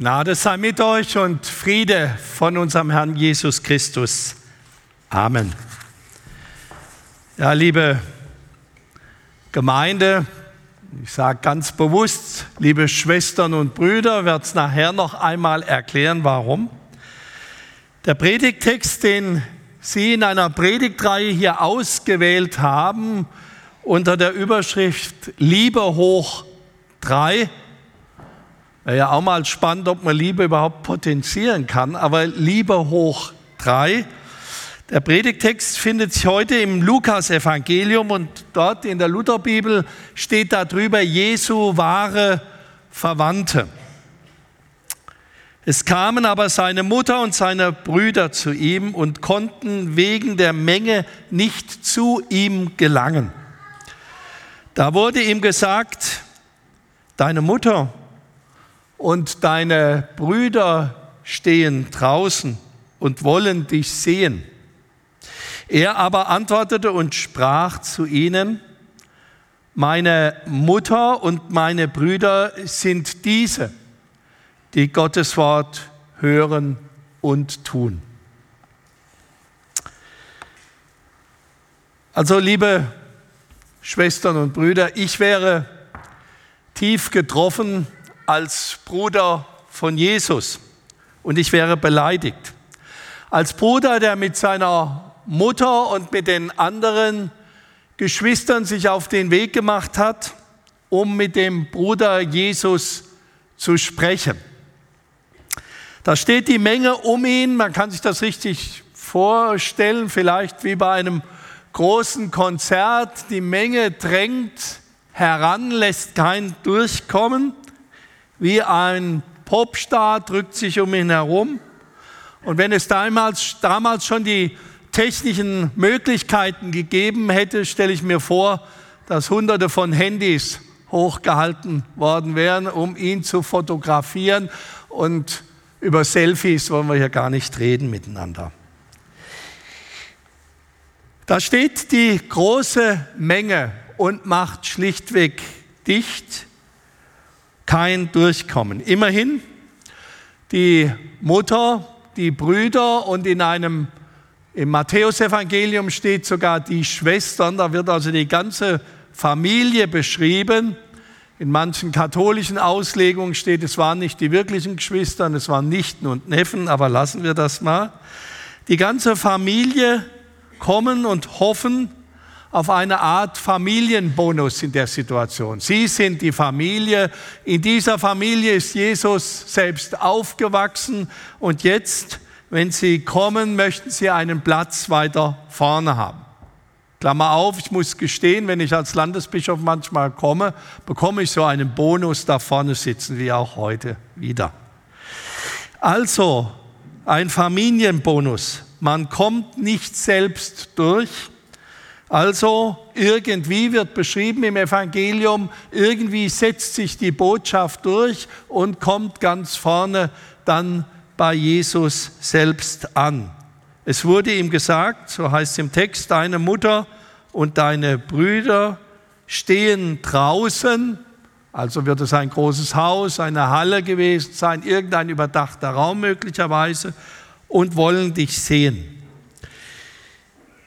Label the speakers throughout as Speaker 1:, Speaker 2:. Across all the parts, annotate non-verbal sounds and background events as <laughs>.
Speaker 1: Gnade sei mit euch und Friede von unserem Herrn Jesus Christus. Amen. Ja, liebe Gemeinde, ich sage ganz bewusst, liebe Schwestern und Brüder, werde es nachher noch einmal erklären, warum. Der Predigtext, den Sie in einer Predigtreihe hier ausgewählt haben, unter der Überschrift Liebe hoch drei, Wäre ja auch mal spannend, ob man Liebe überhaupt potenzieren kann, aber Liebe hoch drei. Der Predigtext findet sich heute im Lukas-Evangelium und dort in der Lutherbibel steht darüber Jesu wahre Verwandte. Es kamen aber seine Mutter und seine Brüder zu ihm und konnten wegen der Menge nicht zu ihm gelangen. Da wurde ihm gesagt, deine Mutter und deine Brüder stehen draußen und wollen dich sehen. Er aber antwortete und sprach zu ihnen, meine Mutter und meine Brüder sind diese, die Gottes Wort hören und tun. Also liebe Schwestern und Brüder, ich wäre tief getroffen, als Bruder von Jesus und ich wäre beleidigt. Als Bruder, der mit seiner Mutter und mit den anderen Geschwistern sich auf den Weg gemacht hat, um mit dem Bruder Jesus zu sprechen. Da steht die Menge um ihn, man kann sich das richtig vorstellen, vielleicht wie bei einem großen Konzert. Die Menge drängt heran, lässt keinen durchkommen wie ein Popstar, drückt sich um ihn herum. Und wenn es damals, damals schon die technischen Möglichkeiten gegeben hätte, stelle ich mir vor, dass hunderte von Handys hochgehalten worden wären, um ihn zu fotografieren. Und über Selfies wollen wir hier gar nicht reden miteinander. Da steht die große Menge und macht schlichtweg dicht kein Durchkommen. Immerhin die Mutter, die Brüder und in einem im Matthäusevangelium steht sogar die Schwestern, da wird also die ganze Familie beschrieben. In manchen katholischen Auslegungen steht, es waren nicht die wirklichen Geschwister, es waren Nichten und Neffen, aber lassen wir das mal. Die ganze Familie kommen und hoffen, auf eine Art Familienbonus in der Situation. Sie sind die Familie. In dieser Familie ist Jesus selbst aufgewachsen und jetzt, wenn Sie kommen, möchten Sie einen Platz weiter vorne haben. Klammer auf, ich muss gestehen, wenn ich als Landesbischof manchmal komme, bekomme ich so einen Bonus da vorne sitzen, wie auch heute wieder. Also, ein Familienbonus. Man kommt nicht selbst durch, also irgendwie wird beschrieben im Evangelium, irgendwie setzt sich die Botschaft durch und kommt ganz vorne dann bei Jesus selbst an. Es wurde ihm gesagt, so heißt es im Text, deine Mutter und deine Brüder stehen draußen, also wird es ein großes Haus, eine Halle gewesen sein, irgendein überdachter Raum möglicherweise, und wollen dich sehen.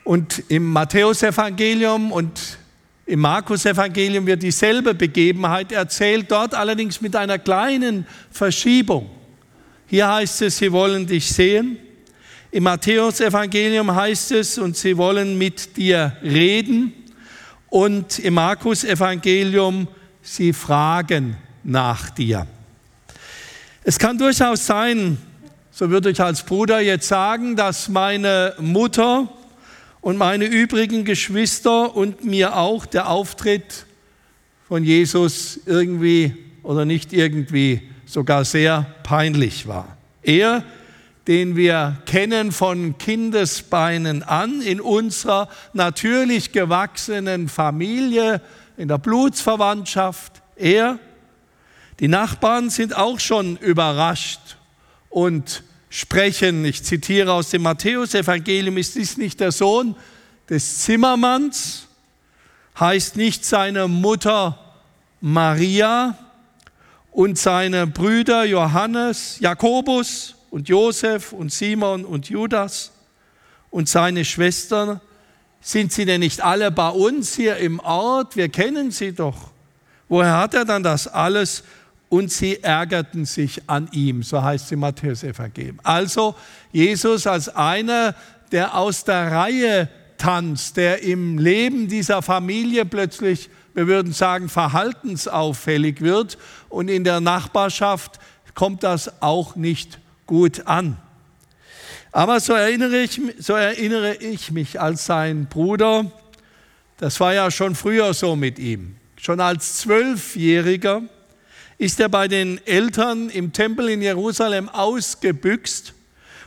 Speaker 1: Und im Matthäusevangelium und im Markus-Evangelium wird dieselbe Begebenheit erzählt, dort allerdings mit einer kleinen Verschiebung. Hier heißt es, sie wollen dich sehen. Im Matthäus-Evangelium heißt es, und sie wollen mit dir reden. Und im Markus-Evangelium, sie fragen nach dir. Es kann durchaus sein, so würde ich als Bruder jetzt sagen, dass meine Mutter und meine übrigen Geschwister und mir auch der Auftritt von Jesus irgendwie oder nicht irgendwie sogar sehr peinlich war. Er, den wir kennen von Kindesbeinen an, in unserer natürlich gewachsenen Familie, in der Blutsverwandtschaft, er, die Nachbarn sind auch schon überrascht und sprechen. Ich zitiere aus dem Matthäusevangelium, ist dies nicht der Sohn des Zimmermanns? Heißt nicht seine Mutter Maria? und seine Brüder Johannes, Jakobus und Josef und Simon und Judas und seine Schwestern. Sind sie denn nicht alle bei uns hier im Ort? Wir kennen sie doch. Woher hat er dann das alles? Und sie ärgerten sich an ihm, so heißt es im Matthäus-Evangelium. Also Jesus als einer, der aus der Reihe tanzt, der im Leben dieser Familie plötzlich wir würden sagen, verhaltensauffällig wird und in der Nachbarschaft kommt das auch nicht gut an. Aber so erinnere ich, so erinnere ich mich als sein Bruder, das war ja schon früher so mit ihm. Schon als Zwölfjähriger ist er bei den Eltern im Tempel in Jerusalem ausgebüxt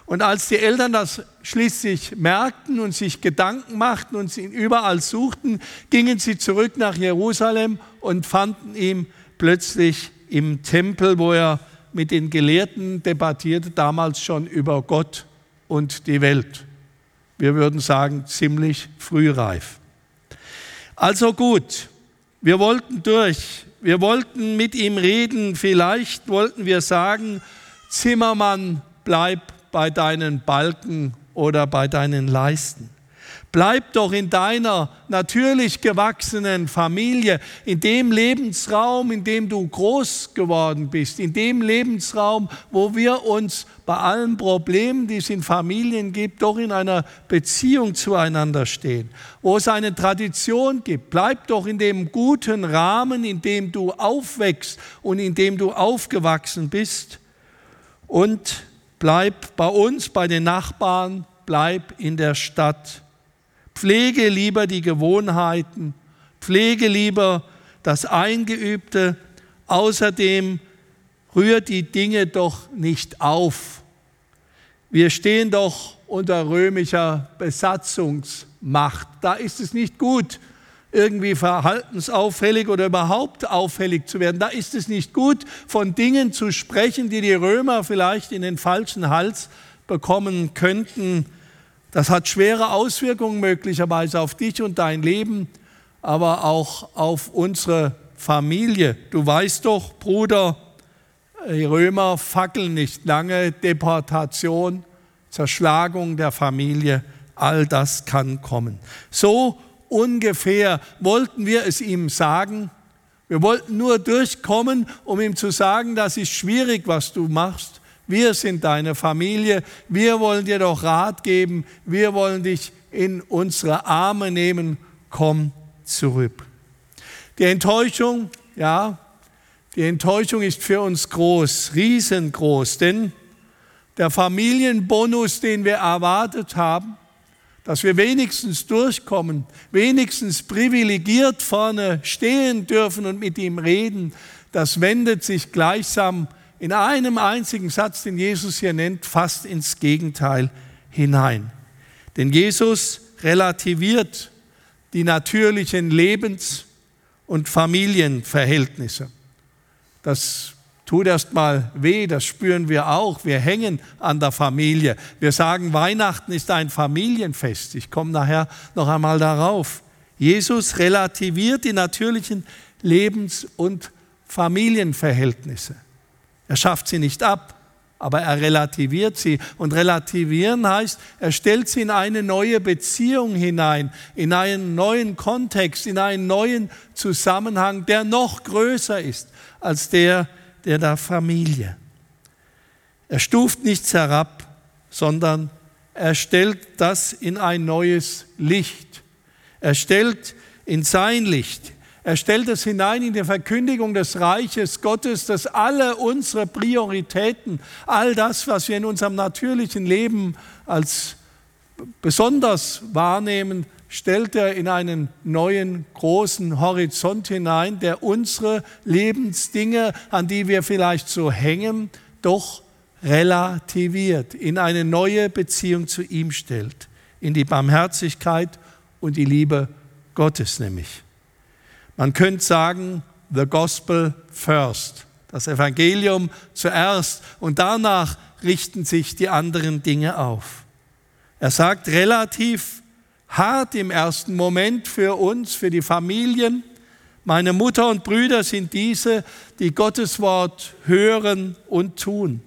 Speaker 1: und als die Eltern das schließlich merkten und sich Gedanken machten und ihn überall suchten, gingen sie zurück nach Jerusalem und fanden ihn plötzlich im Tempel, wo er mit den Gelehrten debattierte, damals schon über Gott und die Welt. Wir würden sagen, ziemlich frühreif. Also gut, wir wollten durch, wir wollten mit ihm reden, vielleicht wollten wir sagen, Zimmermann, bleib bei deinen Balken oder bei deinen Leisten. Bleib doch in deiner natürlich gewachsenen Familie, in dem Lebensraum, in dem du groß geworden bist, in dem Lebensraum, wo wir uns bei allen Problemen, die es in Familien gibt, doch in einer Beziehung zueinander stehen, wo es eine Tradition gibt. Bleib doch in dem guten Rahmen, in dem du aufwächst und in dem du aufgewachsen bist. Und bleib bei uns, bei den Nachbarn, bleib in der Stadt. Pflege lieber die Gewohnheiten, pflege lieber das Eingeübte. Außerdem rührt die Dinge doch nicht auf. Wir stehen doch unter römischer Besatzungsmacht. Da ist es nicht gut, irgendwie verhaltensauffällig oder überhaupt auffällig zu werden. Da ist es nicht gut, von Dingen zu sprechen, die die Römer vielleicht in den falschen Hals bekommen könnten. Das hat schwere Auswirkungen möglicherweise auf dich und dein Leben, aber auch auf unsere Familie. Du weißt doch, Bruder, die Römer fackeln nicht lange, Deportation, Zerschlagung der Familie, all das kann kommen. So ungefähr wollten wir es ihm sagen. Wir wollten nur durchkommen, um ihm zu sagen, das ist schwierig, was du machst. Wir sind deine Familie. Wir wollen dir doch Rat geben. Wir wollen dich in unsere Arme nehmen. Komm zurück. Die Enttäuschung, ja, die Enttäuschung ist für uns groß, riesengroß, denn der Familienbonus, den wir erwartet haben, dass wir wenigstens durchkommen, wenigstens privilegiert vorne stehen dürfen und mit ihm reden, das wendet sich gleichsam in einem einzigen Satz, den Jesus hier nennt, fast ins Gegenteil hinein. Denn Jesus relativiert die natürlichen Lebens- und Familienverhältnisse. Das tut erst mal weh, das spüren wir auch. Wir hängen an der Familie. Wir sagen, Weihnachten ist ein Familienfest. Ich komme nachher noch einmal darauf. Jesus relativiert die natürlichen Lebens- und Familienverhältnisse. Er schafft sie nicht ab, aber er relativiert sie. Und relativieren heißt, er stellt sie in eine neue Beziehung hinein, in einen neuen Kontext, in einen neuen Zusammenhang, der noch größer ist als der, der der Familie. Er stuft nichts herab, sondern er stellt das in ein neues Licht. Er stellt in sein Licht. Er stellt es hinein in die Verkündigung des Reiches Gottes, dass alle unsere Prioritäten, all das, was wir in unserem natürlichen Leben als besonders wahrnehmen, stellt er in einen neuen großen Horizont hinein, der unsere Lebensdinge, an die wir vielleicht so hängen, doch relativiert, in eine neue Beziehung zu ihm stellt, in die Barmherzigkeit und die Liebe Gottes nämlich. Man könnte sagen, the gospel first, das Evangelium zuerst und danach richten sich die anderen Dinge auf. Er sagt relativ hart im ersten Moment für uns, für die Familien. Meine Mutter und Brüder sind diese, die Gottes Wort hören und tun.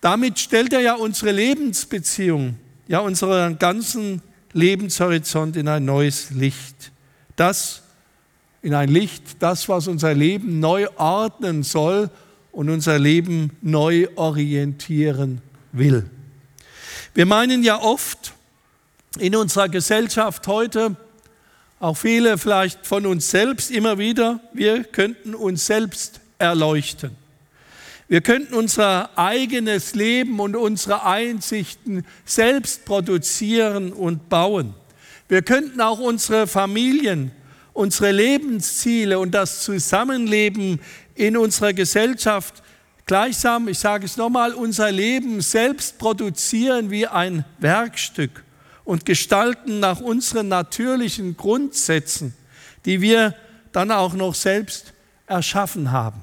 Speaker 1: Damit stellt er ja unsere Lebensbeziehung, ja unseren ganzen Lebenshorizont in ein neues Licht. Das in ein Licht, das, was unser Leben neu ordnen soll und unser Leben neu orientieren will. Wir meinen ja oft in unserer Gesellschaft heute, auch viele vielleicht von uns selbst immer wieder, wir könnten uns selbst erleuchten. Wir könnten unser eigenes Leben und unsere Einsichten selbst produzieren und bauen. Wir könnten auch unsere Familien, unsere Lebensziele und das Zusammenleben in unserer Gesellschaft gleichsam, ich sage es nochmal, unser Leben selbst produzieren wie ein Werkstück und gestalten nach unseren natürlichen Grundsätzen, die wir dann auch noch selbst erschaffen haben.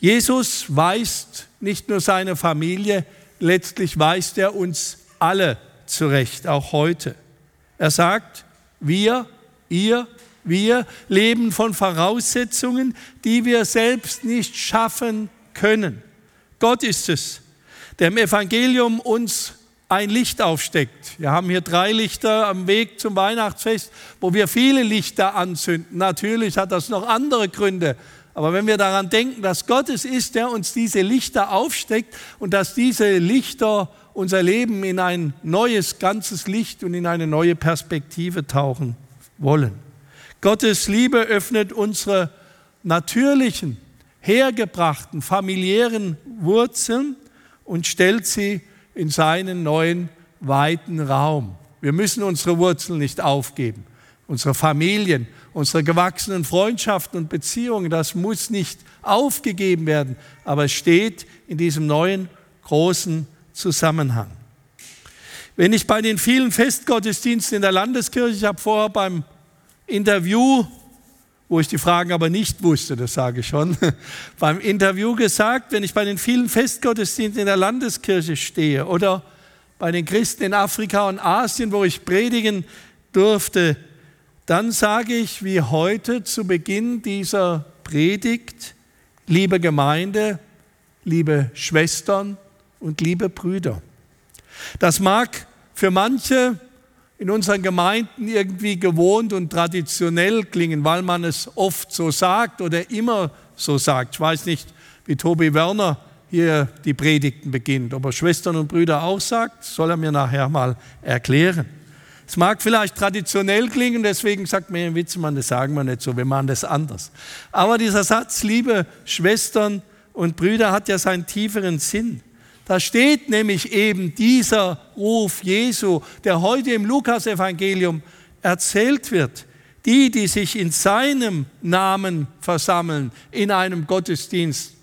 Speaker 1: Jesus weist nicht nur seine Familie, letztlich weist er uns alle zurecht, auch heute. Er sagt, wir, ihr, wir leben von Voraussetzungen, die wir selbst nicht schaffen können. Gott ist es, der im Evangelium uns ein Licht aufsteckt. Wir haben hier drei Lichter am Weg zum Weihnachtsfest, wo wir viele Lichter anzünden. Natürlich hat das noch andere Gründe. Aber wenn wir daran denken, dass Gott es ist, der uns diese Lichter aufsteckt und dass diese Lichter unser Leben in ein neues, ganzes Licht und in eine neue Perspektive tauchen wollen. Gottes Liebe öffnet unsere natürlichen, hergebrachten, familiären Wurzeln und stellt sie in seinen neuen, weiten Raum. Wir müssen unsere Wurzeln nicht aufgeben. Unsere Familien, unsere gewachsenen Freundschaften und Beziehungen, das muss nicht aufgegeben werden, aber es steht in diesem neuen, großen Zusammenhang. Wenn ich bei den vielen Festgottesdiensten in der Landeskirche, ich habe vorher beim Interview wo ich die Fragen aber nicht wusste, das sage ich schon, <laughs> beim Interview gesagt, wenn ich bei den vielen Festgottesdiensten in der Landeskirche stehe oder bei den Christen in Afrika und Asien, wo ich predigen durfte, dann sage ich wie heute zu Beginn dieser Predigt, liebe Gemeinde, liebe Schwestern und liebe Brüder. Das mag für manche in unseren Gemeinden irgendwie gewohnt und traditionell klingen, weil man es oft so sagt oder immer so sagt. Ich weiß nicht, wie Tobi Werner hier die Predigten beginnt. Ob er Schwestern und Brüder auch sagt, soll er mir nachher mal erklären. Es mag vielleicht traditionell klingen, deswegen sagt mir ein Witzmann, das sagen wir nicht so, wir machen das anders. Aber dieser Satz, liebe Schwestern und Brüder, hat ja seinen tieferen Sinn. Da steht nämlich eben dieser Ruf Jesu, der heute im Lukasevangelium erzählt wird. Die, die sich in seinem Namen versammeln, in einem Gottesdienst,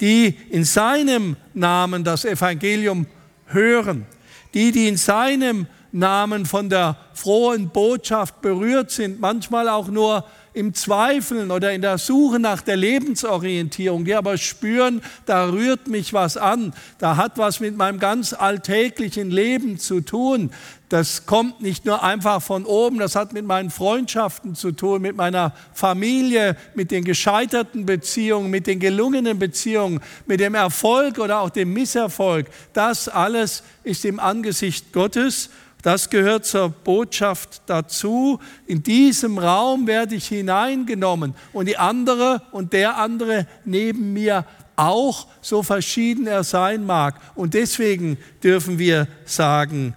Speaker 1: die in seinem Namen das Evangelium hören, die, die in seinem Namen von der frohen Botschaft berührt sind, manchmal auch nur im Zweifeln oder in der Suche nach der Lebensorientierung, die aber spüren, da rührt mich was an, da hat was mit meinem ganz alltäglichen Leben zu tun. Das kommt nicht nur einfach von oben, das hat mit meinen Freundschaften zu tun, mit meiner Familie, mit den gescheiterten Beziehungen, mit den gelungenen Beziehungen, mit dem Erfolg oder auch dem Misserfolg. Das alles ist im Angesicht Gottes das gehört zur Botschaft dazu. In diesem Raum werde ich hineingenommen und die andere und der andere neben mir auch, so verschieden er sein mag. Und deswegen dürfen wir sagen,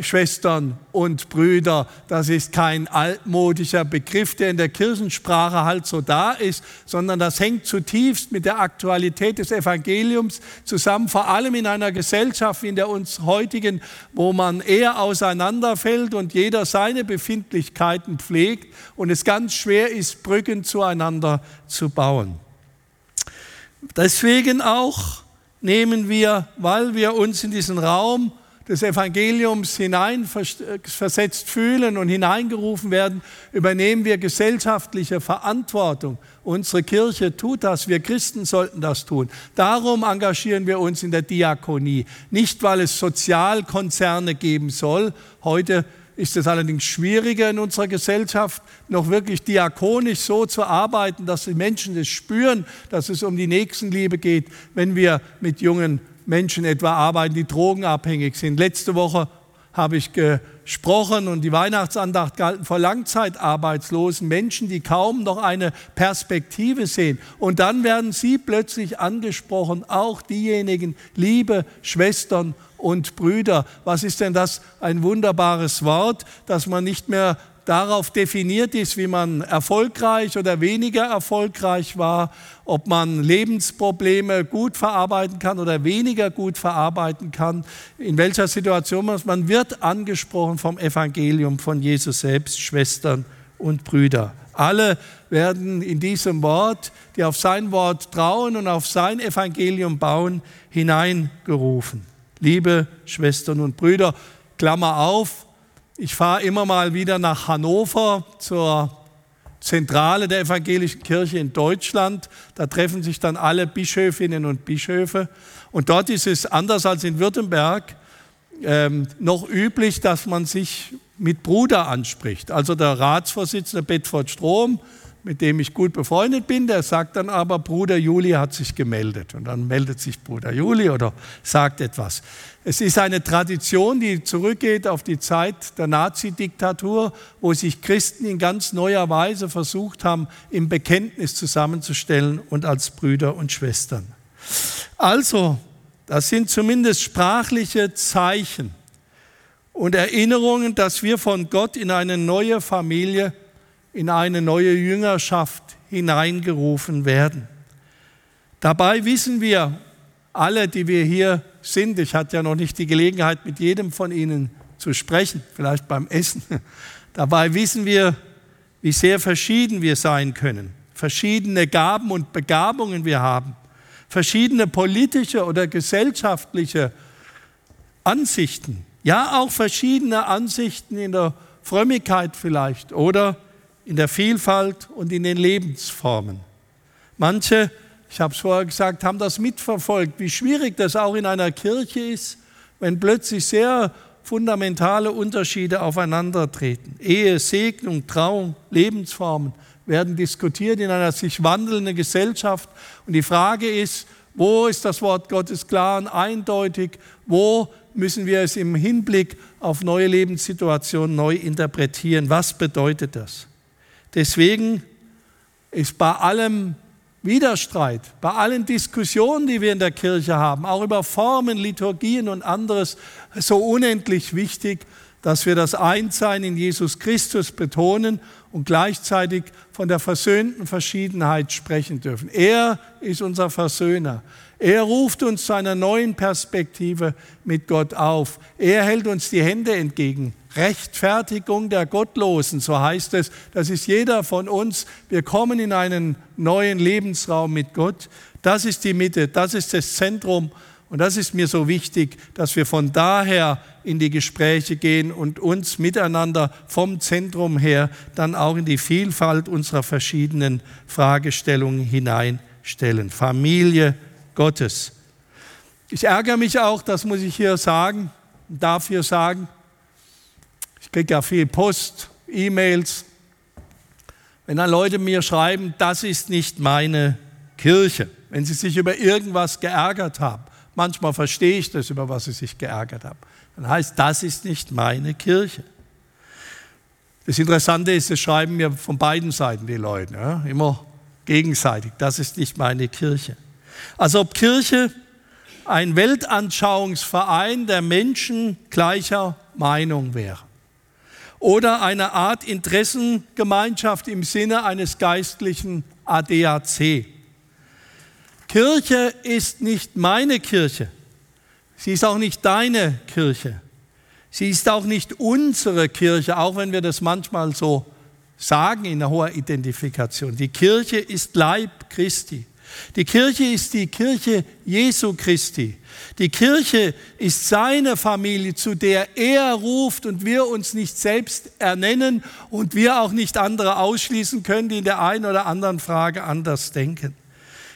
Speaker 1: Schwestern und Brüder, das ist kein altmodischer Begriff, der in der Kirchensprache halt so da ist, sondern das hängt zutiefst mit der Aktualität des Evangeliums zusammen, vor allem in einer Gesellschaft wie in der uns heutigen, wo man eher auseinanderfällt und jeder seine Befindlichkeiten pflegt und es ganz schwer ist, Brücken zueinander zu bauen. Deswegen auch nehmen wir, weil wir uns in diesen Raum des Evangeliums hineinversetzt fühlen und hineingerufen werden, übernehmen wir gesellschaftliche Verantwortung. Unsere Kirche tut das, wir Christen sollten das tun. Darum engagieren wir uns in der Diakonie. Nicht, weil es Sozialkonzerne geben soll. Heute ist es allerdings schwieriger in unserer Gesellschaft, noch wirklich diakonisch so zu arbeiten, dass die Menschen es spüren, dass es um die Nächstenliebe geht, wenn wir mit jungen Menschen etwa arbeiten, die drogenabhängig sind. Letzte Woche habe ich gesprochen und die Weihnachtsandacht galten vor langzeitarbeitslosen Menschen, die kaum noch eine Perspektive sehen. Und dann werden sie plötzlich angesprochen, auch diejenigen, liebe Schwestern und Brüder. Was ist denn das? Ein wunderbares Wort, dass man nicht mehr darauf definiert ist, wie man erfolgreich oder weniger erfolgreich war, ob man Lebensprobleme gut verarbeiten kann oder weniger gut verarbeiten kann, in welcher Situation man ist. Man wird angesprochen vom Evangelium von Jesus selbst, Schwestern und Brüder. Alle werden in diesem Wort, die auf sein Wort trauen und auf sein Evangelium bauen, hineingerufen. Liebe Schwestern und Brüder, Klammer auf, ich fahre immer mal wieder nach Hannover zur Zentrale der evangelischen Kirche in Deutschland. Da treffen sich dann alle Bischöfinnen und Bischöfe. Und dort ist es anders als in Württemberg ähm, noch üblich, dass man sich mit Bruder anspricht. Also der Ratsvorsitzende Bedford Strom mit dem ich gut befreundet bin, der sagt dann aber, Bruder Juli hat sich gemeldet. Und dann meldet sich Bruder Juli oder sagt etwas. Es ist eine Tradition, die zurückgeht auf die Zeit der Nazi-Diktatur, wo sich Christen in ganz neuer Weise versucht haben, im Bekenntnis zusammenzustellen und als Brüder und Schwestern. Also, das sind zumindest sprachliche Zeichen und Erinnerungen, dass wir von Gott in eine neue Familie in eine neue Jüngerschaft hineingerufen werden. Dabei wissen wir, alle, die wir hier sind, ich hatte ja noch nicht die Gelegenheit, mit jedem von Ihnen zu sprechen, vielleicht beim Essen, <laughs> dabei wissen wir, wie sehr verschieden wir sein können, verschiedene Gaben und Begabungen wir haben, verschiedene politische oder gesellschaftliche Ansichten, ja auch verschiedene Ansichten in der Frömmigkeit vielleicht oder in der Vielfalt und in den Lebensformen. Manche, ich habe es vorher gesagt, haben das mitverfolgt, wie schwierig das auch in einer Kirche ist, wenn plötzlich sehr fundamentale Unterschiede aufeinandertreten. Ehe, Segnung, Trauung, Lebensformen werden diskutiert in einer sich wandelnden Gesellschaft. Und die Frage ist, wo ist das Wort Gottes klar und eindeutig? Wo müssen wir es im Hinblick auf neue Lebenssituationen neu interpretieren? Was bedeutet das? Deswegen ist bei allem Widerstreit, bei allen Diskussionen, die wir in der Kirche haben, auch über Formen, Liturgien und anderes, so unendlich wichtig, dass wir das Einssein in Jesus Christus betonen und gleichzeitig von der versöhnten Verschiedenheit sprechen dürfen. Er ist unser Versöhner. Er ruft uns zu einer neuen Perspektive mit Gott auf. Er hält uns die Hände entgegen. Rechtfertigung der Gottlosen, so heißt es. Das ist jeder von uns. Wir kommen in einen neuen Lebensraum mit Gott. Das ist die Mitte, das ist das Zentrum. Und das ist mir so wichtig, dass wir von daher in die Gespräche gehen und uns miteinander vom Zentrum her dann auch in die Vielfalt unserer verschiedenen Fragestellungen hineinstellen. Familie Gottes. Ich ärgere mich auch, das muss ich hier sagen, darf hier sagen, ich kriege ja viel Post, E-Mails. Wenn dann Leute mir schreiben, das ist nicht meine Kirche, wenn sie sich über irgendwas geärgert haben, manchmal verstehe ich das, über was sie sich geärgert haben, dann heißt, das ist nicht meine Kirche. Das Interessante ist, das schreiben mir von beiden Seiten die Leute, ja, immer gegenseitig, das ist nicht meine Kirche. Also ob Kirche ein Weltanschauungsverein der Menschen gleicher Meinung wäre oder eine Art Interessengemeinschaft im Sinne eines geistlichen ADAC. Kirche ist nicht meine Kirche. Sie ist auch nicht deine Kirche. Sie ist auch nicht unsere Kirche, auch wenn wir das manchmal so sagen in hohen Identifikation. Die Kirche ist Leib Christi. Die Kirche ist die Kirche Jesu Christi. Die Kirche ist seine Familie, zu der er ruft und wir uns nicht selbst ernennen und wir auch nicht andere ausschließen können, die in der einen oder anderen Frage anders denken.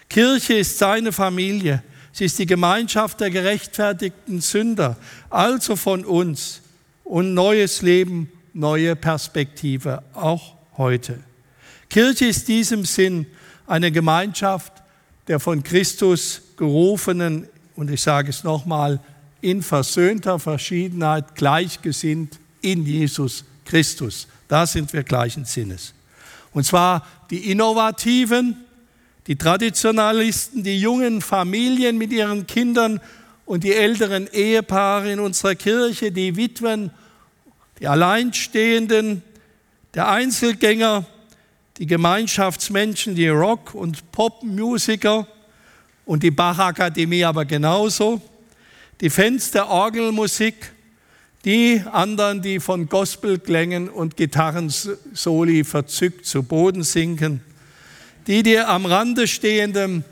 Speaker 1: Kirche ist seine Familie. Sie ist die Gemeinschaft der gerechtfertigten Sünder, also von uns und neues Leben neue Perspektive, auch heute. Kirche ist diesem Sinn eine Gemeinschaft der von Christus gerufenen, und ich sage es nochmal, in versöhnter Verschiedenheit gleichgesinnt in Jesus Christus. Da sind wir gleichen Sinnes. Und zwar die Innovativen, die Traditionalisten, die jungen Familien mit ihren Kindern und die älteren Ehepaare in unserer Kirche, die Witwen, die Alleinstehenden, der Einzelgänger, die Gemeinschaftsmenschen, die Rock- und Popmusiker und die Bachakademie aber genauso, die Fans der Orgelmusik, die anderen, die von Gospelklängen und Gitarrensoli verzückt zu Boden sinken, die, die am Rande stehenden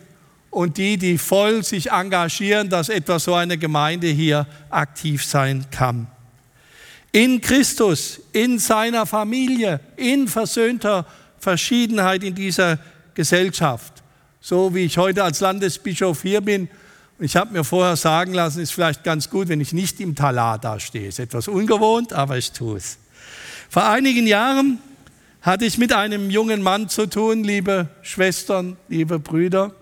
Speaker 1: und die, die voll sich engagieren, dass etwa so eine Gemeinde hier aktiv sein kann. In Christus, in seiner Familie, in versöhnter Verschiedenheit in dieser Gesellschaft. So wie ich heute als Landesbischof hier bin, ich habe mir vorher sagen lassen, ist vielleicht ganz gut, wenn ich nicht im Talar dastehe. Ist etwas ungewohnt, aber ich tue es. Vor einigen Jahren hatte ich mit einem jungen Mann zu tun, liebe Schwestern, liebe Brüder,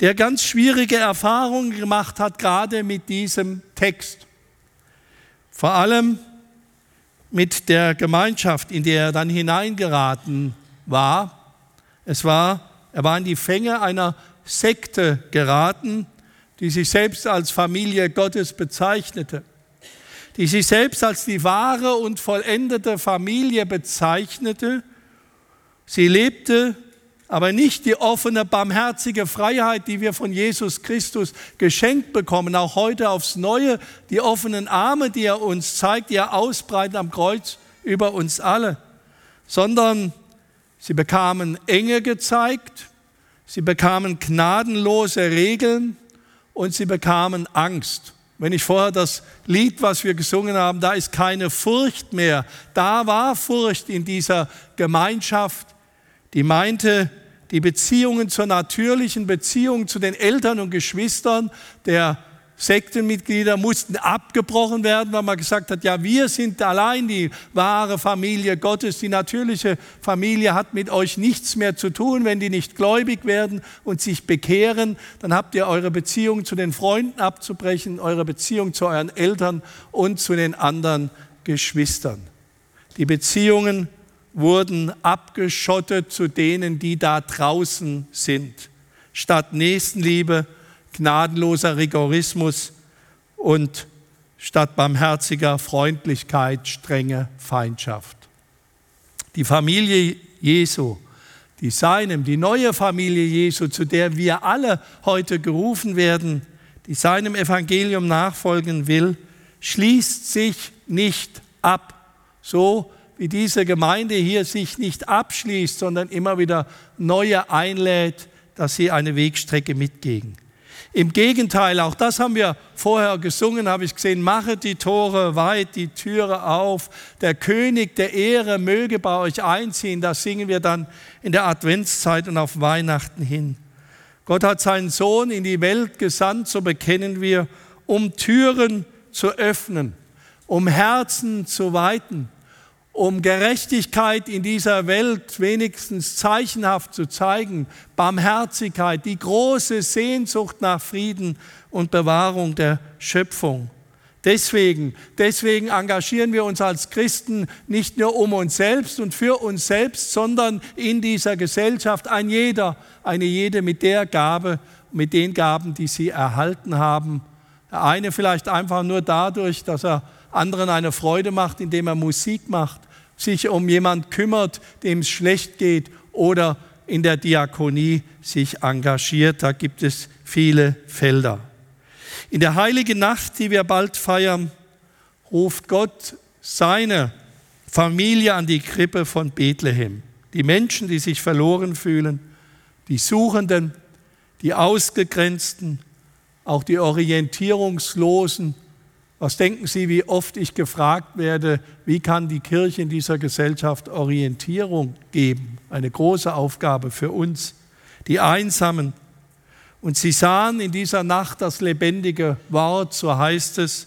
Speaker 1: der ganz schwierige Erfahrungen gemacht hat, gerade mit diesem Text. Vor allem mit der Gemeinschaft, in der er dann hineingeraten war. Es war, er war in die Fänge einer Sekte geraten, die sich selbst als Familie Gottes bezeichnete, die sich selbst als die wahre und vollendete Familie bezeichnete. Sie lebte aber nicht die offene, barmherzige Freiheit, die wir von Jesus Christus geschenkt bekommen, auch heute aufs Neue, die offenen Arme, die er uns zeigt, die er ausbreitet am Kreuz über uns alle, sondern sie bekamen Enge gezeigt, sie bekamen gnadenlose Regeln und sie bekamen Angst. Wenn ich vorher das Lied, was wir gesungen haben, da ist keine Furcht mehr. Da war Furcht in dieser Gemeinschaft, die meinte, die Beziehungen zur natürlichen Beziehung zu den Eltern und Geschwistern der Sektenmitglieder mussten abgebrochen werden, weil man gesagt hat, ja, wir sind allein die wahre Familie Gottes. Die natürliche Familie hat mit euch nichts mehr zu tun. Wenn die nicht gläubig werden und sich bekehren, dann habt ihr eure Beziehung zu den Freunden abzubrechen, eure Beziehung zu euren Eltern und zu den anderen Geschwistern. Die Beziehungen wurden abgeschottet zu denen, die da draußen sind. Statt Nächstenliebe, gnadenloser Rigorismus und statt barmherziger Freundlichkeit strenge Feindschaft. Die Familie Jesu, die seinem, die neue Familie Jesu, zu der wir alle heute gerufen werden, die seinem Evangelium nachfolgen will, schließt sich nicht ab, so wie diese Gemeinde hier sich nicht abschließt, sondern immer wieder neue einlädt, dass sie eine Wegstrecke mitgehen. Im Gegenteil, auch das haben wir vorher gesungen, habe ich gesehen, mache die Tore weit, die Türe auf, der König der Ehre möge bei euch einziehen, das singen wir dann in der Adventszeit und auf Weihnachten hin. Gott hat seinen Sohn in die Welt gesandt, so bekennen wir, um Türen zu öffnen, um Herzen zu weiten, um Gerechtigkeit in dieser Welt wenigstens zeichenhaft zu zeigen, Barmherzigkeit, die große Sehnsucht nach Frieden und Bewahrung der Schöpfung. Deswegen, deswegen engagieren wir uns als Christen nicht nur um uns selbst und für uns selbst, sondern in dieser Gesellschaft ein jeder, eine jede mit der Gabe, mit den Gaben, die sie erhalten haben. Der eine vielleicht einfach nur dadurch, dass er anderen eine Freude macht, indem er Musik macht, sich um jemand kümmert, dem es schlecht geht oder in der Diakonie sich engagiert. Da gibt es viele Felder. In der heiligen Nacht, die wir bald feiern, ruft Gott seine Familie an die Krippe von Bethlehem. Die Menschen, die sich verloren fühlen, die Suchenden, die Ausgegrenzten, auch die Orientierungslosen, was denken Sie, wie oft ich gefragt werde, wie kann die Kirche in dieser Gesellschaft Orientierung geben? Eine große Aufgabe für uns, die Einsamen. Und sie sahen in dieser Nacht das lebendige Wort, so heißt es,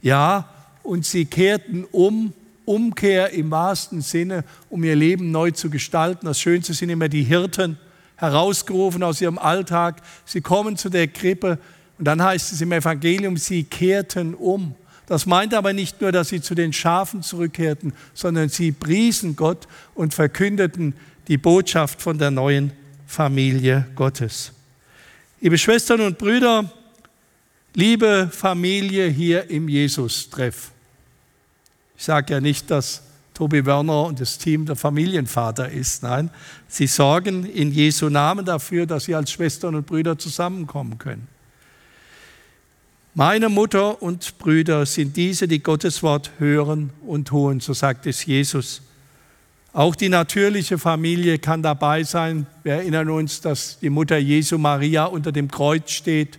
Speaker 1: ja, und sie kehrten um Umkehr im wahrsten Sinne, um ihr Leben neu zu gestalten. Das Schönste sind immer die Hirten, herausgerufen aus ihrem Alltag. Sie kommen zu der Krippe und dann heißt es im Evangelium, sie kehrten um. Das meint aber nicht nur, dass sie zu den Schafen zurückkehrten, sondern sie priesen Gott und verkündeten die Botschaft von der neuen Familie Gottes. Liebe Schwestern und Brüder, liebe Familie hier im Jesus-Treff. Ich sage ja nicht, dass Tobi Werner und das Team der Familienvater ist. Nein, sie sorgen in Jesu Namen dafür, dass sie als Schwestern und Brüder zusammenkommen können. Meine Mutter und Brüder sind diese, die Gottes Wort hören und tun, so sagt es Jesus. Auch die natürliche Familie kann dabei sein. Wir erinnern uns, dass die Mutter Jesu Maria unter dem Kreuz steht,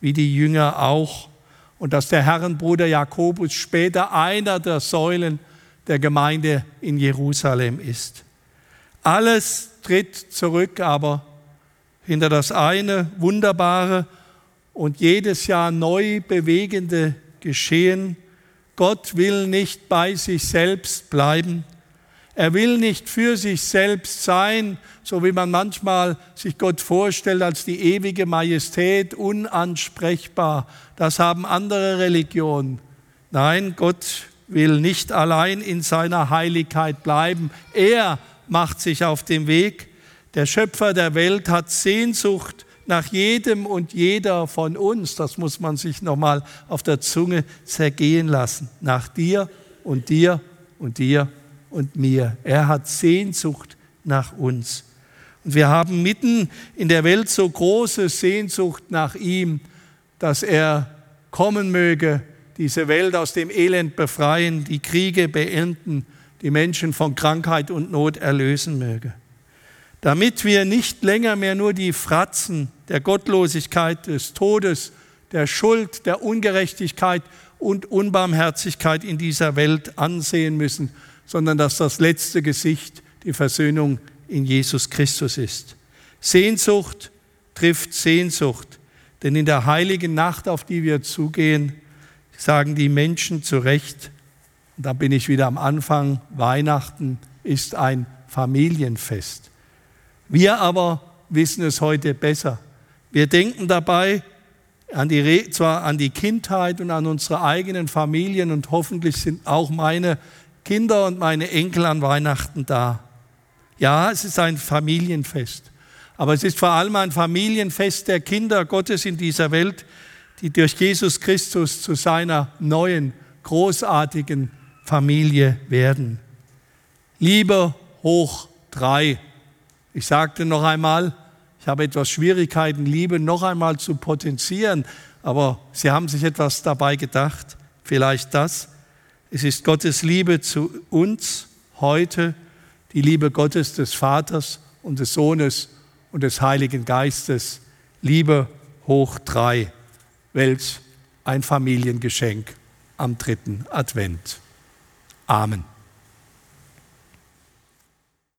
Speaker 1: wie die Jünger auch, und dass der Herrenbruder Jakobus später einer der Säulen der Gemeinde in Jerusalem ist. Alles tritt zurück, aber hinter das eine wunderbare und jedes Jahr neu bewegende Geschehen. Gott will nicht bei sich selbst bleiben. Er will nicht für sich selbst sein, so wie man manchmal sich Gott vorstellt als die ewige Majestät, unansprechbar. Das haben andere Religionen. Nein, Gott will nicht allein in seiner Heiligkeit bleiben. Er macht sich auf den Weg. Der Schöpfer der Welt hat Sehnsucht nach jedem und jeder von uns, das muss man sich nochmal auf der Zunge zergehen lassen, nach dir und dir und dir und mir. Er hat Sehnsucht nach uns. Und wir haben mitten in der Welt so große Sehnsucht nach ihm, dass er kommen möge, diese Welt aus dem Elend befreien, die Kriege beenden, die Menschen von Krankheit und Not erlösen möge damit wir nicht länger mehr nur die Fratzen der Gottlosigkeit, des Todes, der Schuld, der Ungerechtigkeit und Unbarmherzigkeit in dieser Welt ansehen müssen, sondern dass das letzte Gesicht die Versöhnung in Jesus Christus ist. Sehnsucht trifft Sehnsucht, denn in der heiligen Nacht, auf die wir zugehen, sagen die Menschen zu Recht, und da bin ich wieder am Anfang, Weihnachten ist ein Familienfest. Wir aber wissen es heute besser. Wir denken dabei an die, zwar an die Kindheit und an unsere eigenen Familien und hoffentlich sind auch meine Kinder und meine Enkel an Weihnachten da. Ja, es ist ein Familienfest, aber es ist vor allem ein Familienfest der Kinder Gottes in dieser Welt, die durch Jesus Christus zu seiner neuen, großartigen Familie werden. Liebe hoch drei ich sagte noch einmal, ich habe etwas Schwierigkeiten, Liebe noch einmal zu potenzieren, aber Sie haben sich etwas dabei gedacht, vielleicht das. Es ist Gottes Liebe zu uns heute, die Liebe Gottes des Vaters und des Sohnes und des Heiligen Geistes. Liebe hoch drei. Welch ein Familiengeschenk am dritten Advent. Amen.